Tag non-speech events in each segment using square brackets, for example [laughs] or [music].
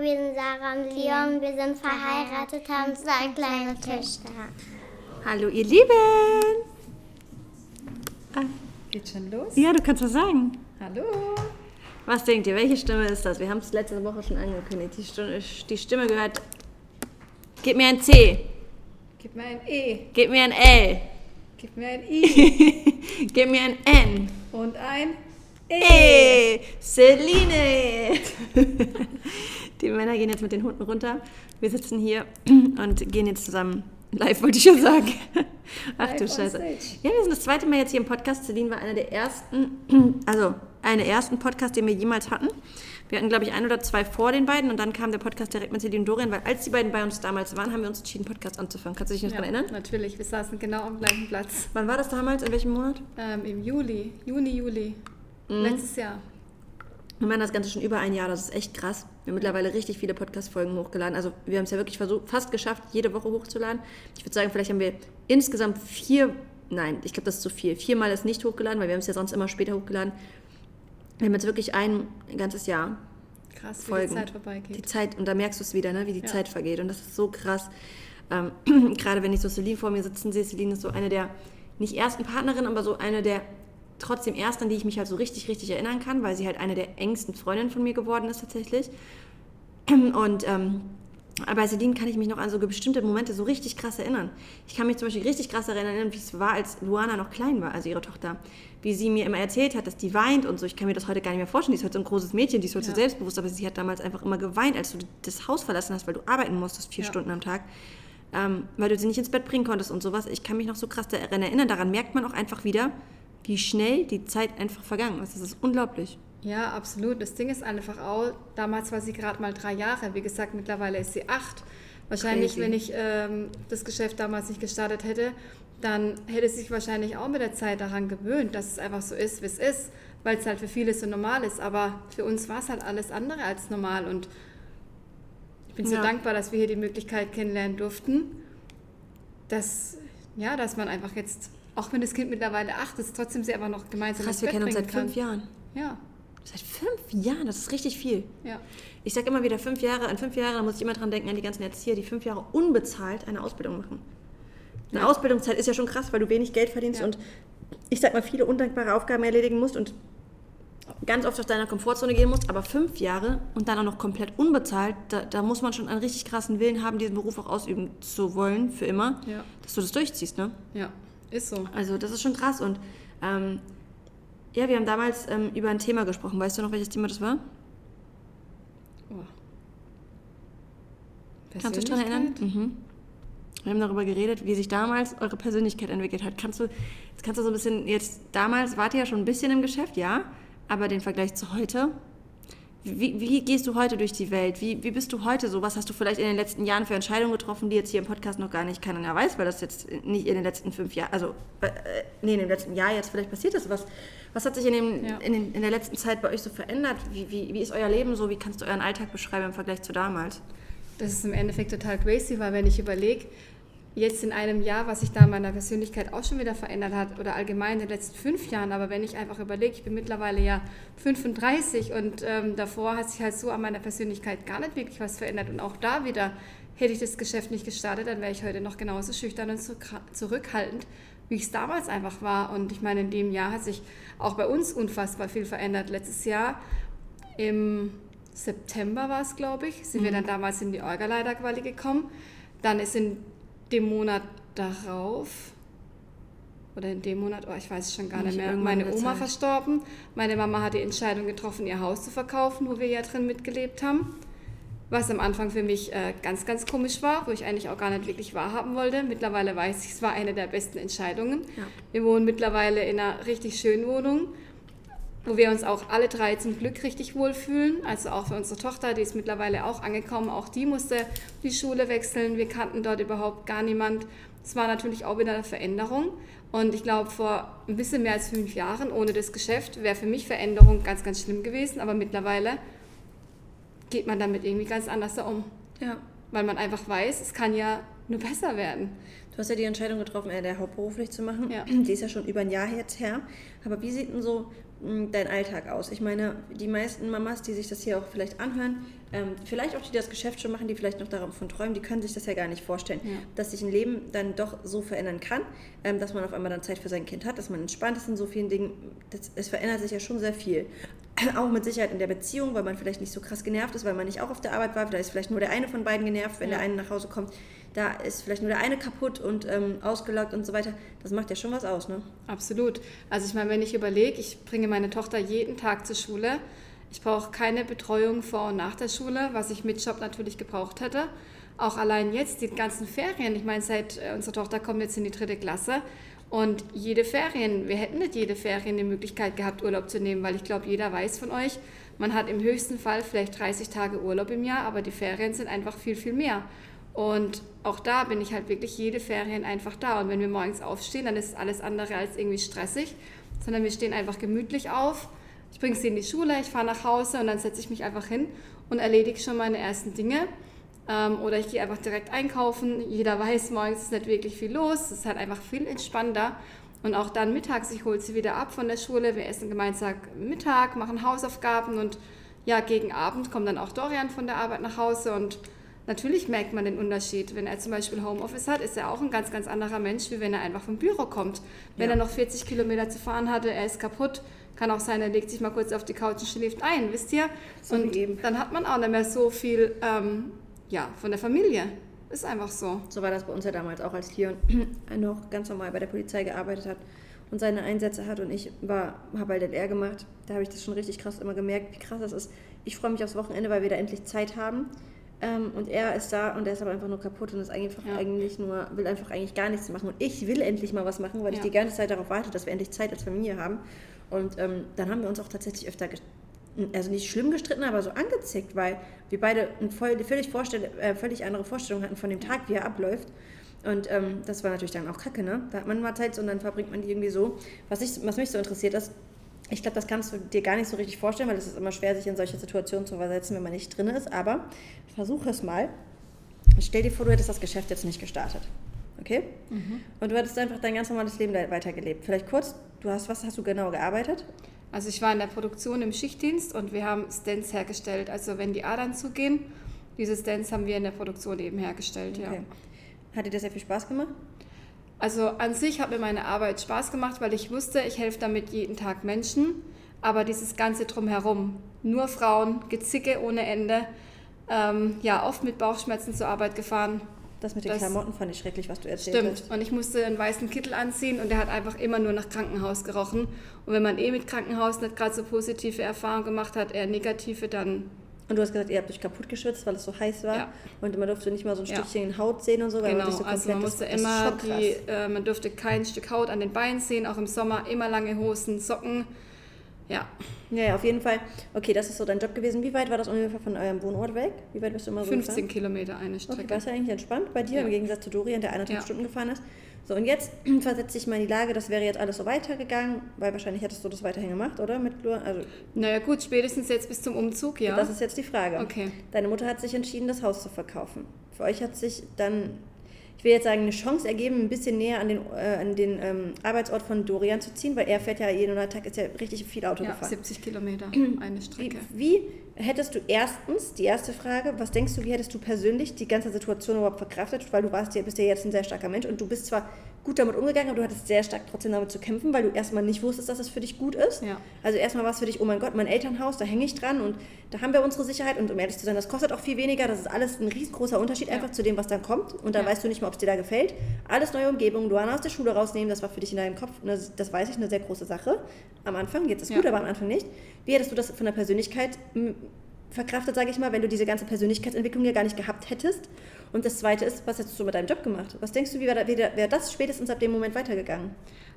wir sind Sarah und Leon, wir sind verheiratet, haben zwei kleine Töchter. Hallo ihr Lieben! Ah, geht schon los? Ja, du kannst was sagen. Hallo! Was denkt ihr, welche Stimme ist das? Wir haben es letzte Woche schon angekündigt. Die Stimme, die Stimme gehört. Gib mir ein C. Gib mir ein E. Gib mir ein L. Gib mir ein [laughs] I. Gib mir ein N. Und ein E. Celine. [laughs] Die Männer gehen jetzt mit den Hunden runter. Wir sitzen hier [clears throat] und gehen jetzt zusammen. Live wollte ich schon sagen. [laughs] Ach du Scheiße. Ja, wir sind das zweite Mal jetzt hier im Podcast. Celine war einer der ersten, [clears throat] also einer der ersten Podcasts, den wir jemals hatten. Wir hatten, glaube ich, ein oder zwei vor den beiden und dann kam der Podcast direkt mit Celine und Dorian, weil als die beiden bei uns damals waren, haben wir uns entschieden, Podcast anzufangen. Kannst du dich noch Ja, daran erinnern? natürlich. Wir saßen genau am gleichen Platz. Wann war das damals? In welchem Monat? Ähm, Im Juli, Juni, Juli. Mhm. Letztes Jahr. Wir machen das Ganze schon über ein Jahr, das ist echt krass. Wir haben mittlerweile richtig viele Podcast-Folgen hochgeladen. Also wir haben es ja wirklich versucht, fast geschafft, jede Woche hochzuladen. Ich würde sagen, vielleicht haben wir insgesamt vier, nein, ich glaube, das ist zu viel. Viermal ist nicht hochgeladen, weil wir haben es ja sonst immer später hochgeladen. Wir haben jetzt wirklich ein ganzes Jahr Krass, wie Folgen. die Zeit Die vorbeigeht. Zeit, und da merkst du es wieder, ne, wie die Ja. Zeit vergeht. Und das ist so krass. Ähm, [clears throat] gerade wenn ich so Celine vor mir sitzen sehe, Celine ist so eine der, nicht ersten Partnerinnen, aber so eine der trotzdem ersten, an die ich mich halt so richtig, richtig erinnern kann, weil sie halt eine der engsten Freundinnen von mir geworden ist tatsächlich. [clears throat] Und ähm, bei Celine kann ich mich noch an so bestimmte Momente so richtig krass erinnern. Ich kann mich zum Beispiel richtig krass erinnern, wie es war, als Luana noch klein war, also ihre Tochter. Wie sie mir immer erzählt hat, dass die weint und so. Ich kann mir das heute gar nicht mehr vorstellen. Die ist heute so ein großes Mädchen, die ist heute so Ja. selbstbewusst, aber sie hat damals einfach immer geweint, als du das Haus verlassen hast, weil du arbeiten musstest, vier Ja. Stunden am Tag. Ähm, weil du sie nicht ins Bett bringen konntest und sowas. Ich kann mich noch so krass daran erinnern. Daran merkt man auch einfach wieder, wie schnell die Zeit einfach vergangen ist. Das ist unglaublich. Ja, absolut. Das Ding ist einfach auch, damals war sie gerade mal drei Jahre. Wie gesagt, mittlerweile ist sie acht. Wahrscheinlich, Crazy. wenn ich ähm, das Geschäft damals nicht gestartet hätte, dann hätte sie sich wahrscheinlich auch mit der Zeit daran gewöhnt, dass es einfach so ist, wie es ist, weil es halt für viele so normal ist. Aber für uns war es halt alles andere als normal. Und ich bin so Ja. dankbar, dass wir hier die Möglichkeit kennenlernen durften, dass, ja, dass man einfach jetzt, auch wenn das Kind mittlerweile acht ist, trotzdem sie einfach noch gemeinsam Krass, wir Bett kennen uns seit kann. fünf Jahren. Ja, Seit fünf Jahren, das ist richtig viel. ja. Ich sage immer wieder, fünf Jahre, an fünf Jahre, da muss ich immer dran denken, an die ganzen Erzieher, die fünf Jahre unbezahlt eine Ausbildung machen. Eine Ja. Ausbildungszeit ist ja schon krass, weil du wenig Geld verdienst Ja. und ich sag mal, viele undankbare Aufgaben erledigen musst und ganz oft aus deiner Komfortzone gehen musst, aber fünf Jahre und dann auch noch komplett unbezahlt, da, da muss man schon einen richtig krassen Willen haben, diesen Beruf auch ausüben zu wollen, für immer, Ja. dass du das durchziehst, ne? Ja, ist so. Also das ist schon krass und ähm, ja, wir haben damals ähm, über ein Thema gesprochen. Weißt du noch, welches Thema das war? Oh. Kannst du dich daran erinnern? Mhm. Wir haben darüber geredet, wie sich damals eure Persönlichkeit entwickelt hat. Kannst du, jetzt kannst du so ein bisschen, jetzt damals wart ihr ja schon ein bisschen im Geschäft, ja, aber den Vergleich zu heute, wie, wie gehst du heute durch die Welt? Wie, wie bist du heute so? Was hast du vielleicht in den letzten Jahren für Entscheidungen getroffen, die jetzt hier im Podcast noch gar nicht keiner weiß, weil das jetzt nicht in den letzten fünf Jahren, also äh, nee, in dem letzten Jahr jetzt vielleicht passiert ist. Was, was hat sich in, dem, Ja. in, den, in der letzten Zeit bei euch so verändert? Wie, wie, wie ist euer Leben so? Wie kannst du euren Alltag beschreiben im Vergleich zu damals? Das ist im Endeffekt total crazy, weil wenn ich überlege, jetzt in einem Jahr, was sich da in meiner Persönlichkeit auch schon wieder verändert hat oder allgemein in den letzten fünf Jahren, aber wenn ich einfach überlege, ich bin mittlerweile ja 35 und ähm, davor hat sich halt so an meiner Persönlichkeit gar nicht wirklich was verändert und auch da wieder hätte ich das Geschäft nicht gestartet, dann wäre ich heute noch genauso schüchtern und zurück- zurückhaltend, wie ich es damals einfach war und ich meine, in dem Jahr hat sich auch bei uns unfassbar viel verändert. Letztes Jahr im September war es, glaube ich, sind wir dann damals in die Orga-Leiter-Quali gekommen. Dann ist in dem Monat darauf, oder in dem Monat, oh, ich weiß es schon gar Nicht mehr, meine Oma Zeit. verstorben. Meine Mama hat die Entscheidung getroffen, ihr Haus zu verkaufen, wo wir ja drin mitgelebt haben. Was am Anfang für mich äh, ganz, ganz komisch war, wo ich eigentlich auch gar nicht wirklich wahrhaben wollte. Mittlerweile weiß ich, es war eine der besten Entscheidungen. Ja. Wir wohnen mittlerweile in einer richtig schönen Wohnung, wo wir uns auch alle drei zum Glück richtig wohlfühlen. Also auch für unsere Tochter, die ist mittlerweile auch angekommen. Auch die musste die Schule wechseln. Wir kannten dort überhaupt gar niemand. Es war natürlich auch wieder eine Veränderung. Und ich glaube, vor ein bisschen mehr als fünf Jahren ohne das Geschäft wäre für mich Veränderung ganz, ganz schlimm gewesen. Aber mittlerweile geht man damit irgendwie ganz anders um. Ja. Weil man einfach weiß, es kann ja nur besser werden. Du hast ja die Entscheidung getroffen, äh, der hauptberuflich zu machen. Ja. Die ist ja schon über ein Jahr jetzt her. Aber wie sieht denn so dein Alltag aus? Ich meine, die meisten Mamas, die sich das hier auch vielleicht anhören, ähm, vielleicht auch die das Geschäft schon machen, die vielleicht noch davon träumen, die können sich das ja gar nicht vorstellen, Ja. dass sich ein Leben dann doch so verändern kann, ähm, dass man auf einmal dann Zeit für sein Kind hat, dass man entspannt ist in so vielen Dingen. Das, es verändert sich ja schon sehr viel. [clears throat] Auch mit Sicherheit in der Beziehung, weil man vielleicht nicht so krass genervt ist, weil man nicht auch auf der Arbeit war. Da ist vielleicht nur der eine von beiden genervt, wenn Ja. der eine nach Hause kommt. Da ist vielleicht nur der eine kaputt und ähm, ausgelockt und so weiter. Das macht ja schon was aus, ne? Absolut. Also ich meine, wenn ich überlege, ich bringe meine Tochter jeden Tag zur Schule. Ich brauche keine Betreuung vor und nach der Schule, was ich mit Job natürlich gebraucht hätte. Auch allein jetzt die ganzen Ferien. Ich meine, seit äh, unsere Tochter kommt jetzt in die dritte Klasse und jede Ferien, wir hätten nicht jede Ferien die Möglichkeit gehabt, Urlaub zu nehmen, weil ich glaube, jeder weiß von euch, man hat im höchsten Fall vielleicht 30 Tage Urlaub im Jahr, aber die Ferien sind einfach viel, viel mehr. Und auch da bin ich halt wirklich jede Ferien einfach da. Und wenn wir morgens aufstehen, dann ist alles andere als irgendwie stressig, sondern wir stehen einfach gemütlich auf. Ich bringe sie in die Schule, ich fahre nach Hause und dann setze ich mich einfach hin und erledige schon meine ersten Dinge. Ähm, oder ich gehe einfach direkt einkaufen. Jeder weiß, morgens ist nicht wirklich viel los. Es ist halt einfach viel entspannter. Und auch dann mittags, ich hole sie wieder ab von der Schule. Wir essen gemeinsam Mittag, machen Hausaufgaben und ja, gegen Abend kommt dann auch Dorian von der Arbeit nach Hause und natürlich merkt man den Unterschied. Wenn er zum Beispiel Homeoffice hat, ist er auch ein ganz, ganz anderer Mensch, wie wenn er einfach vom Büro kommt. Wenn Ja. er noch 40 Kilometer zu fahren hatte, er ist kaputt, kann auch sein, er legt sich mal kurz auf die Couch und schläft ein, wisst ihr? So und dann hat man auch nicht mehr so viel ähm, ja, von der Familie. Ist einfach so. So war das bei uns ja damals auch, als Leon [clears throat] noch ganz normal bei der Polizei gearbeitet hat und seine Einsätze hat und ich war, habe halt LR gemacht. Da habe ich das schon richtig krass immer gemerkt, wie krass das ist. Ich freue mich aufs Wochenende, weil wir da endlich Zeit haben. Ähm, und er ist da und er ist aber einfach nur kaputt und ist einfach Ja. eigentlich nur, will einfach eigentlich gar nichts machen. Und ich will endlich mal was machen, weil ich Ja. die ganze Zeit darauf warte, dass wir endlich Zeit als Familie haben. Und ähm, dann haben wir uns auch tatsächlich öfter also nicht schlimm gestritten, aber so angezickt, weil wir beide eine voll, völlig, äh, völlig andere Vorstellung hatten von dem Tag, wie er abläuft. Und ähm, das war natürlich dann auch kacke, ne? Da hat man mal Zeit und dann verbringt man die irgendwie so. Was, ich, was mich so interessiert ist, ich glaube, das kannst du dir gar nicht so richtig vorstellen, weil es ist immer schwer, sich in solche Situationen zu versetzen, wenn man nicht drin ist. Aber versuch es mal. Stell dir vor, du hättest das Geschäft jetzt nicht gestartet. Okay? Und du hättest einfach dein ganz normales Leben weitergelebt. Vielleicht kurz, du hast, was hast du genau gearbeitet? Also ich war in der Produktion im Schichtdienst und wir haben Stents hergestellt. Also wenn die Adern zugehen, diese Stents haben wir in der Produktion eben hergestellt, ja. Okay. Hat dir das sehr viel Spaß gemacht? Also an sich hat mir meine Arbeit Spaß gemacht, weil ich wusste, ich helfe damit jeden Tag Menschen. Aber dieses Ganze drumherum, nur Frauen, Gezicke ohne Ende, ähm, ja, oft mit Bauchschmerzen zur Arbeit gefahren. Das mit den Das- Klamotten fand ich schrecklich, was du erzählt Stimmt. hast. Und ich musste einen weißen Kittel anziehen und der hat einfach immer nur nach Krankenhaus gerochen. Und wenn man eh mit Krankenhaus nicht gerade so positive Erfahrungen gemacht hat, eher negative, dann Und du hast gesagt, ihr habt euch kaputt geschwitzt, weil es so heiß war. Ja. Und man durfte nicht mal so ein Ja. Stückchen Haut sehen und so, weil man Genau, sich so komplett also man musste das, das immer krass. die, äh, man durfte kein Stück Haut an den Beinen sehen, auch im Sommer immer lange Hosen, Socken. Ja, Ja, ja, auf jeden Fall. Okay, das ist so dein Job gewesen. Wie weit war das ungefähr von eurem Wohnort weg? Wie weit bist du immer so 15 gefahren? Kilometer eine Okay, Strecke. war es ja eigentlich entspannt bei dir Ja. im Gegensatz zu Dorian, der eineinhalb Ja. Stunden gefahren ist. So, und jetzt [clears throat] versetze ich mal in die Lage, das wäre jetzt alles so weitergegangen, weil wahrscheinlich hättest du das weiterhin gemacht, oder? Mit Lua? Also, Naja gut, spätestens jetzt bis zum Umzug, ja. das ist jetzt die Frage. Okay. Deine Mutter hat sich entschieden, das Haus zu verkaufen. Für euch hat sich dann, ich will jetzt sagen, eine Chance ergeben, ein bisschen näher an den, äh, an den ähm, Arbeitsort von Dorian zu ziehen, weil er fährt ja jeden Tag, ist ja richtig viel Auto ja, gefahren. 70 Kilometer [clears throat] eine Wie, Strecke. wie hättest du erstens, die erste Frage, was denkst du, wie hättest du persönlich die ganze Situation überhaupt verkraftet? Weil du warst ja, bist ja jetzt ein sehr starker Mensch und du bist zwar gut damit umgegangen, aber du hattest sehr stark trotzdem damit zu kämpfen, weil du erstmal nicht wusstest, dass es für dich gut ist. Ja. Also erstmal war es für dich, oh mein Gott, mein Elternhaus, da hänge ich dran und da haben wir unsere Sicherheit und um ehrlich zu sein, das kostet auch viel weniger. Das ist alles ein riesengroßer Unterschied Ja. einfach zu dem, was dann kommt und da Ja. weißt du nicht mal, ob es dir da gefällt. Alles neue Umgebung, Luana aus der Schule rausnehmen, das war für dich in deinem Kopf, eine, das weiß ich, eine sehr große Sache. Am Anfang, jetzt ist Ja. gut, aber am Anfang nicht. Wie hättest du das von der Persönlichkeit verkraftet, sage ich mal, wenn du diese ganze Persönlichkeitsentwicklung ja gar nicht gehabt hättest? Und das Zweite ist, was hättest du mit deinem Job gemacht? Was denkst du, wie wäre wär, wär das spätestens ab dem Moment weitergegangen?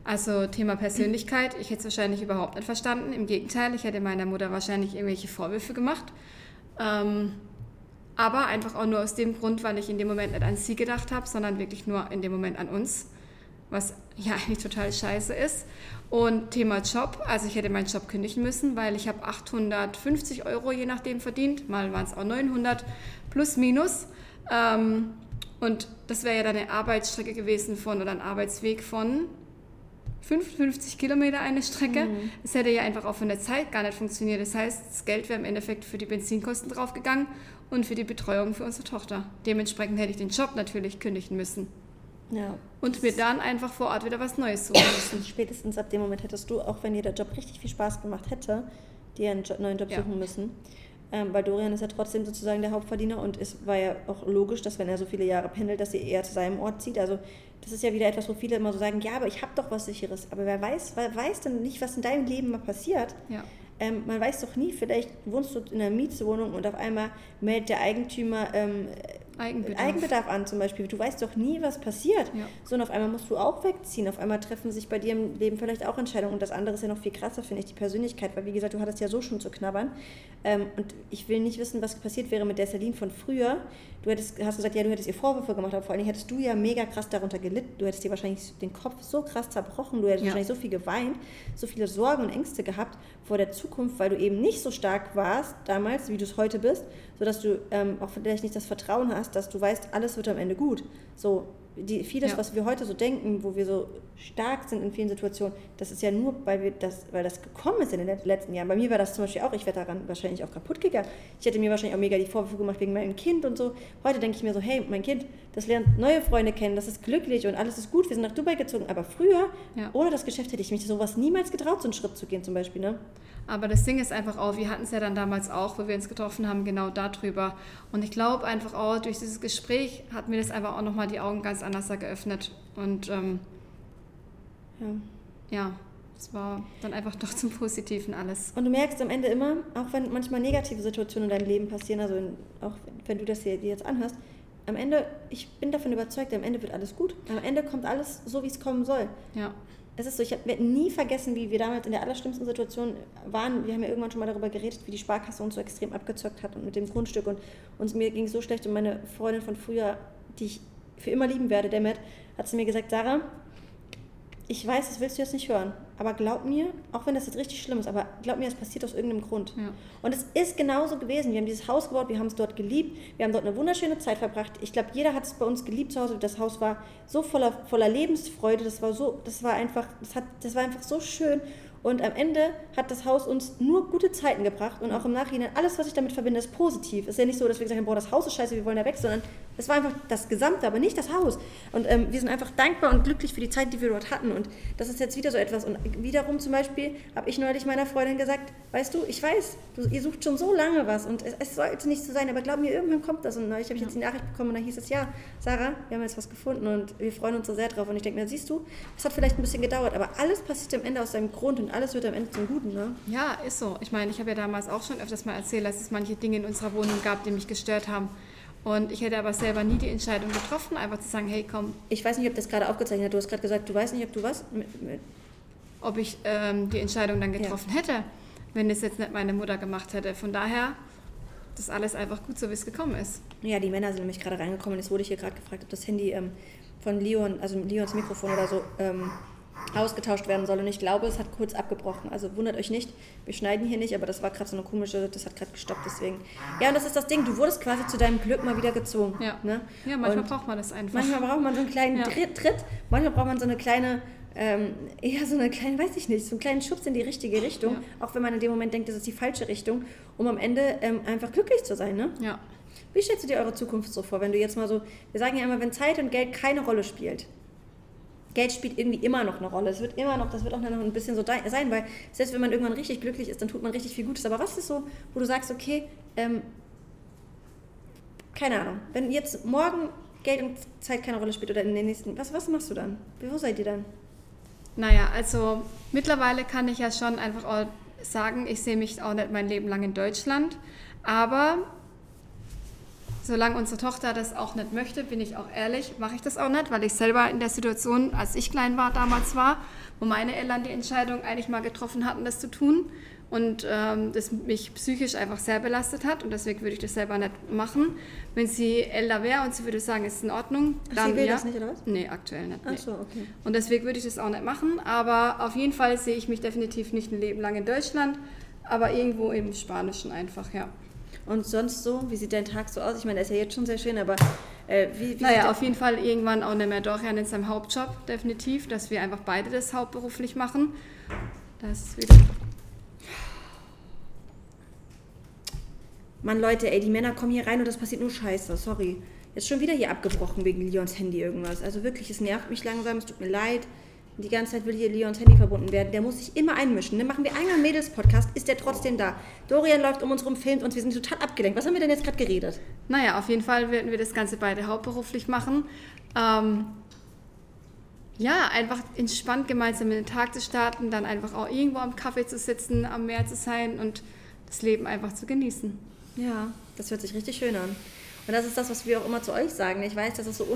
Also Thema Persönlichkeit, ich hätte es wahrscheinlich überhaupt nicht verstanden. Im Gegenteil, ich hätte meiner Mutter wahrscheinlich irgendwelche Vorwürfe gemacht. Ähm, aber einfach auch nur aus dem Grund, weil ich in dem Moment nicht an sie gedacht habe, sondern wirklich nur in dem Moment an uns, was [laughs] ja eigentlich total scheiße ist. Und Thema Job, also ich hätte meinen Job kündigen müssen, weil ich habe 850 Euro je nachdem verdient, mal waren es auch 900 plus minus. Ähm, Und das wäre ja dann eine Arbeitsstrecke gewesen von oder ein Arbeitsweg von 55 Kilometer eine Strecke. Es hätte ja einfach auch von der Zeit gar nicht funktioniert. Das heißt, das Geld wäre im Endeffekt für die Benzinkosten draufgegangen und für die Betreuung für unsere Tochter. Dementsprechend hätte ich den Job natürlich kündigen müssen. Ja. Und mir dann einfach vor Ort wieder was Neues suchen [coughs] müssen. Spätestens ab dem Moment hättest du, auch wenn dir der Job richtig viel Spaß gemacht hätte, dir einen neuen Job Ja. suchen müssen. Ähm, weil Dorian ist ja trotzdem sozusagen der Hauptverdiener und es war ja auch logisch, dass wenn er so viele Jahre pendelt, dass er eher zu seinem Ort zieht. Also das ist ja wieder etwas, wo viele immer so sagen, ja, aber ich habe doch was Sicheres. Aber wer weiß, wer weiß denn nicht, was in deinem Leben mal passiert? Ja. Ähm, man weiß doch nie, vielleicht wohnst du in einer Mietswohnung und auf einmal meldet der Eigentümer ähm, Eigenbedarf. Eigenbedarf an zum Beispiel. Du weißt doch nie, was passiert. Ja. So, und auf einmal musst du auch wegziehen. Auf einmal treffen sich bei dir im Leben vielleicht auch Entscheidungen. Und das andere ist ja noch viel krasser, finde ich, die Persönlichkeit. Weil, wie gesagt, du hattest ja so schon zu knabbern. Ähm, und ich will nicht wissen, was passiert wäre mit der Celine von früher. Du hättest, hast gesagt, ja, du hättest ihr Vorwürfe gemacht, aber vor allem hättest du ja mega krass darunter gelitten. Du hättest dir wahrscheinlich den Kopf so krass zerbrochen. Du hättest Ja. wahrscheinlich so viel geweint, so viele Sorgen und Ängste gehabt vor der Zukunft, weil du eben nicht so stark warst damals, wie du es heute bist, sodass du ähm, auch vielleicht nicht das Vertrauen hast, dass du weißt, alles wird am Ende gut. So, die, vieles, Ja. was wir heute so denken, wo wir so stark sind in vielen Situationen, das ist ja nur, weil, wir das, weil das gekommen ist in den letzten Jahren. Bei mir war das zum Beispiel auch, ich wäre daran wahrscheinlich auch kaputt gegangen. Ich hätte mir wahrscheinlich auch mega die Vorwürfe gemacht wegen meinem Kind und so. Heute denke ich mir so, hey, mein Kind, das lernt neue Freunde kennen, das ist glücklich und alles ist gut, wir sind nach Dubai gezogen. Aber früher, Ja. ohne das Geschäft, hätte ich mich sowas niemals getraut, so einen Schritt zu gehen zum Beispiel. Ne? Aber das Ding ist einfach auch, wir hatten es ja dann damals auch, wo wir uns getroffen haben, genau darüber. Und ich glaube einfach auch, durch dieses Gespräch hat mir das einfach auch nochmal die Augen ganz anders geöffnet. Und ähm, Ja. ja, es war dann einfach doch zum Positiven alles. Und du merkst am Ende immer, auch wenn manchmal negative Situationen in deinem Leben passieren, also in, auch wenn du das hier dir jetzt anhörst, am Ende, ich bin davon überzeugt, am Ende wird alles gut. Am Ende kommt alles so, wie es kommen soll. Ja, Es ist so, ich werde nie vergessen, wie wir damals in der allerschlimmsten Situation waren. Wir haben ja irgendwann schon mal darüber geredet, wie die Sparkasse uns so extrem abgezockt hat und mit dem Grundstück. Und uns, mir ging es so schlecht und meine Freundin von früher, die ich für immer lieben werde, Demet, hat zu mir gesagt, Sarah, ich weiß, das willst du jetzt nicht hören, aber glaub mir, auch wenn das jetzt richtig schlimm ist, aber glaub mir, es passiert aus irgendeinem Grund. Ja. Und es ist genauso gewesen. Wir haben dieses Haus gebaut, wir haben es dort geliebt, wir haben dort eine wunderschöne Zeit verbracht. Ich glaube, jeder hat es bei uns geliebt zu Hause. Das Haus war so voller, voller Lebensfreude, das war so, das war einfach, das hat, das war einfach so schön. Und am Ende hat das Haus uns nur gute Zeiten gebracht und auch im Nachhinein, alles, was ich damit verbinde, ist positiv. Es ist ja nicht so, dass wir gesagt haben, boah, das Haus ist scheiße, wir wollen da weg, sondern es war einfach das Gesamte, aber nicht das Haus. Und ähm, wir sind einfach dankbar und glücklich für die Zeit, die wir dort hatten. Und das ist jetzt wieder so etwas. Und wiederum zum Beispiel habe ich neulich meiner Freundin gesagt, weißt du, ich weiß, du, ihr sucht schon so lange was und es, es sollte nicht so sein, aber glaub mir, irgendwann kommt das. Und neulich habe ich jetzt die Nachricht bekommen und da hieß es, ja, Sarah, wir haben jetzt was gefunden und wir freuen uns so sehr drauf. Und ich denke mir, siehst du, es hat vielleicht ein bisschen gedauert, aber alles passiert am Ende aus seinem Grund und alles wird am Ende zum Guten. Ne? ja, ist so. Ich meine, ich habe ja damals auch schon öfters mal erzählt, dass es manche Dinge in unserer Wohnung gab, die mich gestört haben. Und ich hätte aber selber nie die Entscheidung getroffen, einfach zu sagen, hey komm, Ich weiß nicht, ob das gerade aufgezeichnet hat. Du hast gerade gesagt, du weißt nicht, ob du was. Mit, mit, ob ich ähm, die Entscheidung dann getroffen hätte, wenn es jetzt nicht meine Mutter gemacht hätte. Von daher, das alles einfach gut so, wie es gekommen ist. ja, die Männer sind nämlich gerade reingekommen jetzt wurde ich hier gerade gefragt, ob das Handy ähm, von Leon, also Leons Mikrofon oder so, ähm, ausgetauscht werden soll. Und ich glaube, es hat kurz abgebrochen. Also wundert euch nicht, wir schneiden hier nicht, aber das war gerade so eine komische, das hat gerade gestoppt, deswegen. Ja, und das ist das Ding, du wurdest quasi zu deinem Glück mal wieder gezwungen. Ja, Ne? ja manchmal Und braucht man das einfach. Manchmal braucht man so einen kleinen Ja. Tritt, Tritt, manchmal braucht man so eine kleine, ähm, eher so eine kleine, weiß ich nicht, so einen kleinen Schubs in die richtige Richtung, Ja. auch wenn man in dem Moment denkt, das ist die falsche Richtung, um am Ende ähm, einfach glücklich zu sein. Ne? Ja, Wie stellst du dir eure Zukunft so vor, wenn du jetzt mal so, wir sagen ja immer, wenn Zeit und Geld keine Rolle spielt. Geld spielt irgendwie immer noch eine Rolle. Es wird immer noch, das wird auch noch ein bisschen so sein, weil selbst wenn man irgendwann richtig glücklich ist, dann tut man richtig viel Gutes. Aber was ist so, wo du sagst, okay, ähm, keine Ahnung, wenn jetzt morgen Geld und Zeit keine Rolle spielt oder in den nächsten, was, was machst du dann? Wo seid ihr dann? naja, also mittlerweile kann ich ja schon einfach auch sagen, ich sehe mich auch nicht mein Leben lang in Deutschland, aber solange unsere Tochter das auch nicht möchte, bin ich auch ehrlich, mache ich das auch nicht, weil ich selber in der Situation, als ich klein war, damals war, wo meine Eltern die Entscheidung eigentlich mal getroffen hatten, das zu tun und ähm, das mich psychisch einfach sehr belastet hat und deswegen würde ich das selber nicht machen. Wenn sie älter wäre und sie würde sagen, es ist in Ordnung, Ach, dann sie will ja. das nicht, oder was? Nee, aktuell nicht. Ach Nee. so, okay. Und deswegen würde ich das auch nicht machen. Aber auf jeden Fall sehe ich mich definitiv nicht ein Leben lang in Deutschland, aber irgendwo im Spanischen einfach, ja. Und sonst so, wie sieht dein Tag so aus? Ich meine, der ist ja jetzt schon sehr schön, aber äh, wie, wie Naja, auf jeden Fall irgendwann auch nicht mehr Dorian in seinem Hauptjob, definitiv, dass wir einfach beide das hauptberuflich machen. Das ist wieder. Mann, Leute, ey, die Männer kommen hier rein und das passiert nur Scheiße. Sorry. Jetzt schon wieder hier abgebrochen wegen Leons Handy irgendwas. Also wirklich, es nervt mich langsam, es tut mir leid. Die ganze Zeit will hier Leons Handy verbunden werden. Der muss sich immer einmischen. Dann machen wir einmal einen Mädels-Podcast, ist der trotzdem da. Dorian läuft um uns rum, filmt uns, wir sind total abgelenkt. Was haben wir denn jetzt gerade geredet? Naja, auf jeden Fall werden wir das Ganze beide hauptberuflich machen. Ähm, ja, einfach entspannt gemeinsam in den Tag zu starten, dann einfach auch irgendwo am Kaffee zu sitzen, am Meer zu sein und das Leben einfach zu genießen. Ja, das hört sich richtig schön an. Und das ist das, was wir auch immer zu euch sagen. Ich weiß, das ist so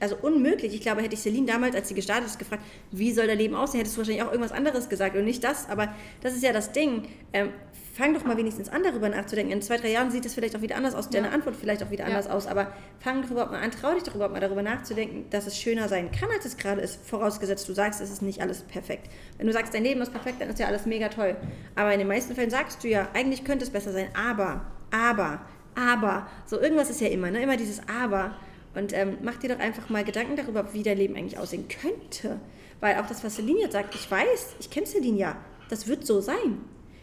also unmöglich. Ich glaube, hätte ich Celine damals, als sie gestartet ist, gefragt, wie soll dein Leben aussehen, hättest du wahrscheinlich auch irgendwas anderes gesagt und nicht das. Aber das ist ja das Ding. Ähm, fang doch mal wenigstens an, darüber nachzudenken. In zwei, drei Jahren sieht es vielleicht auch wieder anders aus, deine Antwort vielleicht auch wieder Ja. anders aus. Aber fang doch überhaupt mal an, trau dich doch überhaupt mal darüber nachzudenken, dass es schöner sein kann, als es gerade ist. Vorausgesetzt, du sagst, es ist nicht alles perfekt. Wenn du sagst, dein Leben ist perfekt, dann ist ja alles mega toll. Aber in den meisten Fällen sagst du ja, eigentlich könnte es besser sein. Aber, aber, aber. So irgendwas ist ja immer, ne? Immer dieses Aber. Und ähm, mach dir doch einfach mal Gedanken darüber, wie dein Leben eigentlich aussehen könnte. Weil auch das, was Celine jetzt sagt, ich weiß, ich kenne Celine ja, das wird so sein.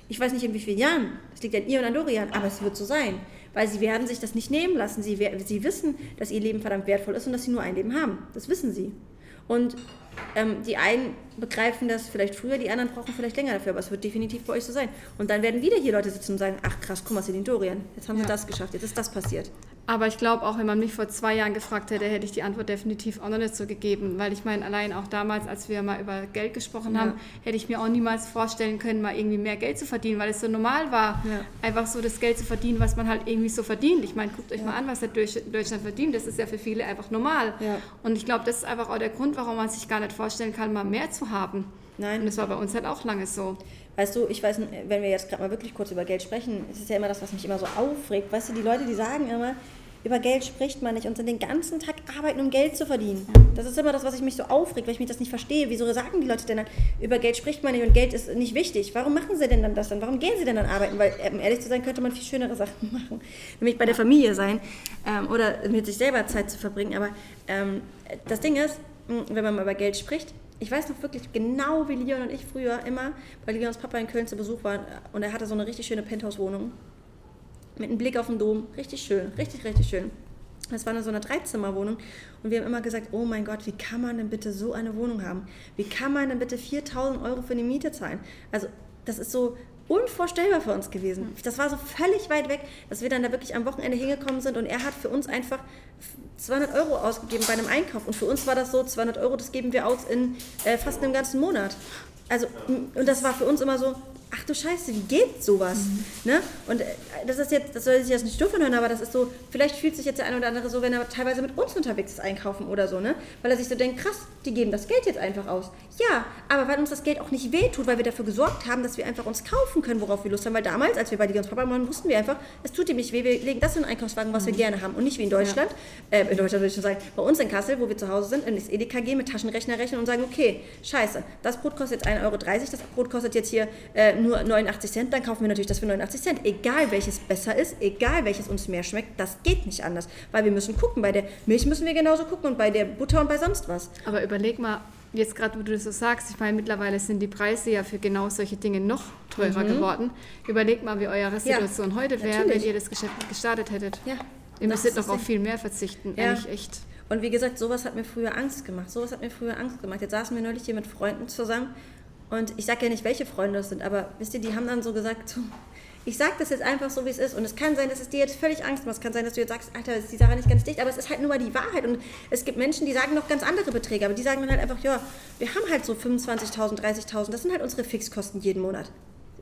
Ich weiß nicht in wie vielen Jahren, das liegt an ihr und an Dorian, aber es wird so sein. Weil sie werden sich das nicht nehmen lassen. Sie, sie wissen, dass ihr Leben verdammt wertvoll ist und dass sie nur ein Leben haben. Das wissen sie. Und ähm, die einen begreifen das vielleicht früher, die anderen brauchen vielleicht länger dafür, aber es wird definitiv bei euch so sein. Und dann werden wieder hier Leute sitzen und sagen, ach krass, guck mal, Celine Dorian, jetzt haben sie Ja. das geschafft, jetzt ist das passiert. Aber ich glaube, auch wenn man mich vor zwei Jahren gefragt hätte, hätte ich die Antwort definitiv auch noch nicht so gegeben. Weil ich meine, allein auch damals, als wir mal über Geld gesprochen Ja. haben, hätte ich mir auch niemals vorstellen können, mal irgendwie mehr Geld zu verdienen, weil es so normal war, Ja. einfach so das Geld zu verdienen, was man halt irgendwie so verdient. Ich meine, guckt euch mal an, was der Deutschland verdient. Das ist ja für viele einfach normal. Ja. Und ich glaube, das ist einfach auch der Grund, warum man sich gar nicht vorstellen kann, mal mehr zu haben. Nein. Und das war bei uns halt auch lange so. Weißt du, ich weiß, wenn wir jetzt gerade mal wirklich kurz über Geld sprechen, es ist ja immer das, was mich immer so aufregt. Weißt du, die Leute, die sagen immer, über Geld spricht man nicht und sind den ganzen Tag arbeiten, um Geld zu verdienen. Das ist immer das, was ich mich so aufregt, weil ich mich das nicht verstehe. Wieso sagen die Leute denn dann, über Geld spricht man nicht und Geld ist nicht wichtig? Warum machen sie denn dann das dann? Warum gehen sie denn dann arbeiten? Weil, um ehrlich zu sein, könnte man viel schönere Sachen [laughs] machen. Nämlich bei der Familie sein ähm, oder mit sich selber Zeit zu verbringen. Aber ähm, das Ding ist, wenn man mal über Geld spricht, ich weiß noch wirklich genau, wie Leon und ich früher immer bei Leons Papa in Köln zu Besuch waren und er hatte so eine richtig schöne Penthouse-Wohnung mit einem Blick auf den Dom. Richtig schön, richtig, richtig schön. Das war eine so eine Dreizimmerwohnung und wir haben immer gesagt, oh mein Gott, wie kann man denn bitte so eine Wohnung haben? Wie kann man denn bitte 4000 Euro für die Miete zahlen? Also das ist so unvorstellbar für uns gewesen. Das war so völlig weit weg, dass wir dann da wirklich am Wochenende hingekommen sind und er hat für uns einfach 200 Euro ausgegeben bei einem Einkauf. Und für uns war das so, 200 Euro, das geben wir aus in äh, fast einem ganzen Monat. Also, und das war für uns immer so, ach du Scheiße, wie geht sowas? Ne? Und äh, das ist jetzt, das soll sich jetzt nicht doof anhören, aber das ist so, vielleicht fühlt sich jetzt der eine oder andere so, wenn er teilweise mit uns unterwegs ist, einkaufen oder so, ne? Weil er sich so denkt, krass, die geben das Geld jetzt einfach aus. Ja, aber weil uns das Geld auch nicht wehtut, weil wir dafür gesorgt haben, dass wir einfach uns kaufen können, worauf wir Lust haben. Weil damals, als wir bei Leons Papa waren, wussten wir einfach, es tut ihm nicht weh, wir legen das in den Einkaufswagen, was wir gerne haben. Und nicht wie in Deutschland, äh, in Deutschland würde ich schon sagen, bei uns in Kassel, wo wir zu Hause sind, in das Edeka gehen, mit Taschenrechner rechnen und sagen, okay, scheiße, das Brot kostet jetzt 1,30 Euro, das Brot kostet jetzt hier äh, nur 89 Cent, dann kaufen wir natürlich das für 89 Cent. Egal welches besser ist, egal welches uns mehr schmeckt, das geht nicht anders. Weil wir müssen gucken, bei der Milch müssen wir genauso gucken und bei der Butter und bei sonst was. Aber überleg mal, jetzt gerade, wo du das so sagst, ich meine, mittlerweile sind die Preise ja für genau solche Dinge noch teurer geworden. Überleg mal, wie eure Situation heute wäre, wenn ihr das Geschäft gestartet hättet. Ja, Ihr müsstet doch auf viel mehr verzichten, Ja. ehrlich echt. Und wie gesagt, sowas hat mir früher Angst gemacht. Sowas hat mir früher Angst gemacht. Jetzt saßen wir neulich hier mit Freunden zusammen und ich sage ja nicht, welche Freunde das sind, aber wisst ihr, die haben dann so gesagt, so, ich sage das jetzt einfach so, wie es ist und es kann sein, dass es dir jetzt völlig Angst macht. Es kann sein, dass du jetzt sagst, Alter, ist die Sache nicht ganz dicht, aber es ist halt nur mal die Wahrheit und es gibt Menschen, die sagen noch ganz andere Beträge, aber die sagen dann halt einfach, ja, wir haben halt so 25.000, 30.000, das sind halt unsere Fixkosten jeden Monat.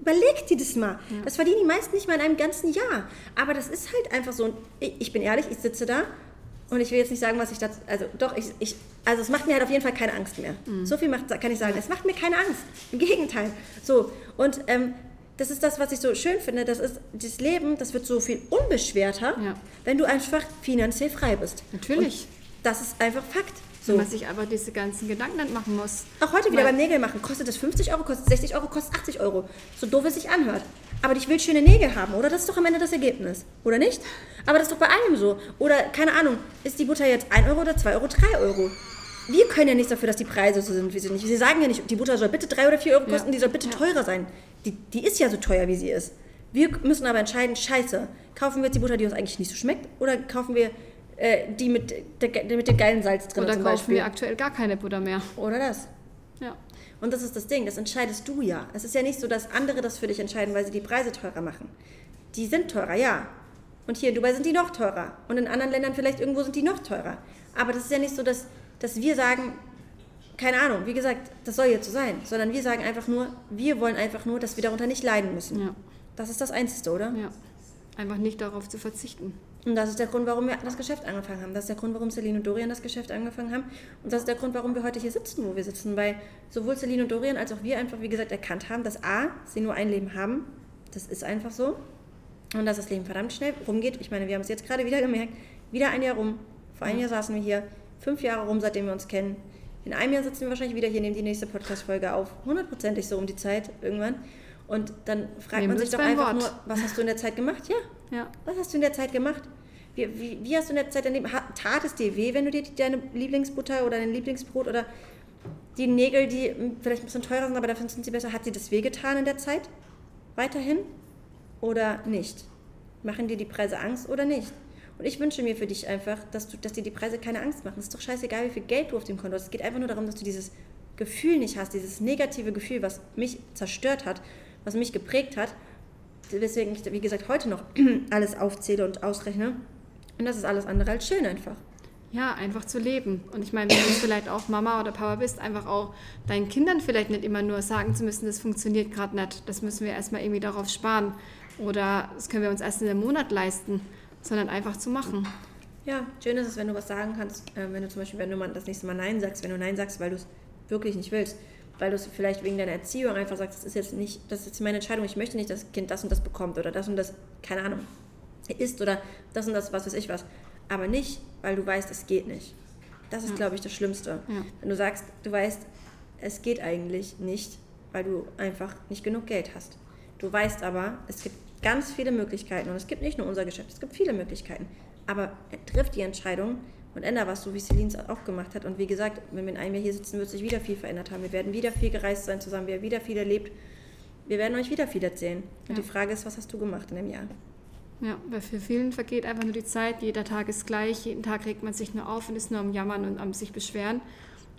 Überleg dir das mal. Das verdienen die meisten nicht mal in einem ganzen Jahr. Aber das ist halt einfach so. Und ich bin ehrlich, ich sitze da und ich will jetzt nicht sagen, was ich dazu. Also doch, ich, ich, also es macht mir halt auf jeden Fall keine Angst mehr. So viel macht, kann ich sagen. Es macht mir keine Angst. Im Gegenteil. So. Und ähm, das ist das, was ich so schön finde. Das ist das Leben, das wird so viel unbeschwerter, Ja. wenn du einfach finanziell frei bist. Natürlich. Und das ist einfach Fakt. Wenn So. man sich aber diese ganzen Gedanken nicht machen muss. Auch heute wieder beim Nägel machen. Kostet das 50 Euro, kostet 60 Euro, kostet 80 Euro. So doof es sich anhört. Aber ich will schöne Nägel haben, oder? Das ist doch am Ende das Ergebnis, oder nicht? Aber das ist doch bei allem so. Oder, keine Ahnung, ist die Butter jetzt 1 Euro oder 2 Euro, 3 Euro? Wir können ja nichts dafür, dass die Preise so sind, wie sie sind. Sie sagen ja nicht, die Butter soll bitte 3 oder 4 Euro kosten, Ja. die soll bitte teurer sein. Die, die ist ja so teuer, wie sie ist. Wir müssen aber entscheiden, scheiße, kaufen wir jetzt die Butter, die uns eigentlich nicht so schmeckt, oder kaufen wir äh, die mit, der, mit dem geilen Salz drin Oder kaufen Beispiel? wir aktuell gar keine Butter mehr. Oder das. Ja. Und das ist das Ding, das entscheidest du ja. Es ist ja nicht so, dass andere das für dich entscheiden, weil sie die Preise teurer machen. Die sind teurer, ja. Und hier in Dubai sind die noch teurer. Und in anderen Ländern vielleicht irgendwo sind die noch teurer. Aber das ist ja nicht so, dass, dass wir sagen, keine Ahnung, wie gesagt, das soll jetzt so sein. Sondern wir sagen einfach nur, wir wollen einfach nur, dass wir darunter nicht leiden müssen. Ja. Das ist das Einzige, oder? ja. Einfach nicht darauf zu verzichten. Und das ist der Grund, warum wir das Geschäft angefangen haben. Das ist der Grund, warum Celine und Dorian das Geschäft angefangen haben. Und das ist der Grund, warum wir heute hier sitzen, wo wir sitzen. Weil sowohl Celine und Dorian als auch wir einfach, wie gesagt, erkannt haben, dass A, sie nur ein Leben haben. Das ist einfach so. Und dass das Leben verdammt schnell rumgeht. Ich meine, wir haben es jetzt gerade wieder gemerkt. Wieder ein Jahr rum. Vor einem Jahr saßen wir hier. Fünf Jahre rum, seitdem wir uns kennen. In einem Jahr sitzen wir wahrscheinlich wieder hier, nehmen die nächste Podcast-Folge auf. Hundertprozentig so um die Zeit irgendwann. Und dann fragt Nehmen man sich doch einfach Wort. nur, was hast du in der Zeit gemacht? Ja, Ja. was hast du in der Zeit gemacht? Wie, wie, wie hast du in der Zeit ha- Tat es dir weh, wenn du dir deine Lieblingsbutter oder dein Lieblingsbrot oder die Nägel, die vielleicht ein bisschen teurer sind, aber dafür sind sie besser, hat dir das wehgetan in der Zeit? Weiterhin? Oder nicht? Machen dir die Preise Angst oder nicht? Und ich wünsche mir für dich einfach, dass, du, dass dir die Preise keine Angst machen. Es ist doch scheißegal, wie viel Geld du auf dem Konto hast. Es geht einfach nur darum, dass du dieses Gefühl nicht hast, dieses negative Gefühl, was mich zerstört hat, was mich geprägt hat, weswegen ich, wie gesagt, heute noch [clears throat] alles aufzähle und ausrechne. Und das ist alles andere als schön einfach. Ja, einfach zu leben. Und ich meine, wenn du vielleicht auch Mama oder Papa bist, einfach auch deinen Kindern vielleicht nicht immer nur sagen zu müssen, das funktioniert gerade nicht. Das müssen wir erstmal irgendwie darauf sparen. Oder das können wir uns erst in einem Monat leisten, sondern einfach zu machen. Ja, schön ist es, wenn du was sagen kannst, äh, wenn du zum Beispiel, wenn du mal das nächste Mal Nein sagst, wenn du Nein sagst, weil du es wirklich nicht willst, weil du es vielleicht wegen deiner Erziehung einfach sagst, das ist jetzt nicht, das ist jetzt meine Entscheidung, ich möchte nicht, dass das Kind das und das bekommt oder das und das, keine Ahnung, isst oder das und das, was weiß ich was. Aber nicht, weil du weißt, es geht nicht. Das ist, glaube ich, das Schlimmste. Ja. Wenn du sagst, du weißt, es geht eigentlich nicht, weil du einfach nicht genug Geld hast. Du weißt aber, es gibt ganz viele Möglichkeiten und es gibt nicht nur unser Geschäft, es gibt viele Möglichkeiten. Aber triff die Entscheidung und ändere was, so wie Celine es auch gemacht hat. Und wie gesagt, wenn wir in einem Jahr hier sitzen, wird sich wieder viel verändert haben. Wir werden wieder viel gereist sein zusammen, wir haben wieder viel erlebt. Wir werden euch wieder viel erzählen. Und Ja. die Frage ist, was hast du gemacht in dem Jahr? Ja, weil für vielen vergeht einfach nur die Zeit, jeder Tag ist gleich, jeden Tag regt man sich nur auf und ist nur am Jammern und am sich beschweren.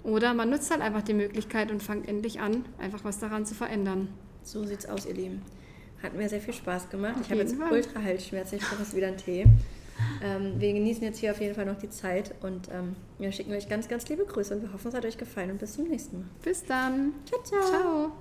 Oder man nutzt halt einfach die Möglichkeit und fängt endlich an, einfach was daran zu verändern. So sieht's aus, ihr Lieben. Hat mir sehr viel Spaß gemacht. Auf ich habe jetzt Fall. ultra Halsschmerzen. Ich brauche jetzt wieder einen Tee. Ähm, wir genießen jetzt hier auf jeden Fall noch die Zeit und ähm, wir schicken euch ganz, ganz liebe Grüße und wir hoffen, es hat euch gefallen und bis zum nächsten Mal. Bis dann. Ciao, ciao. Ciao.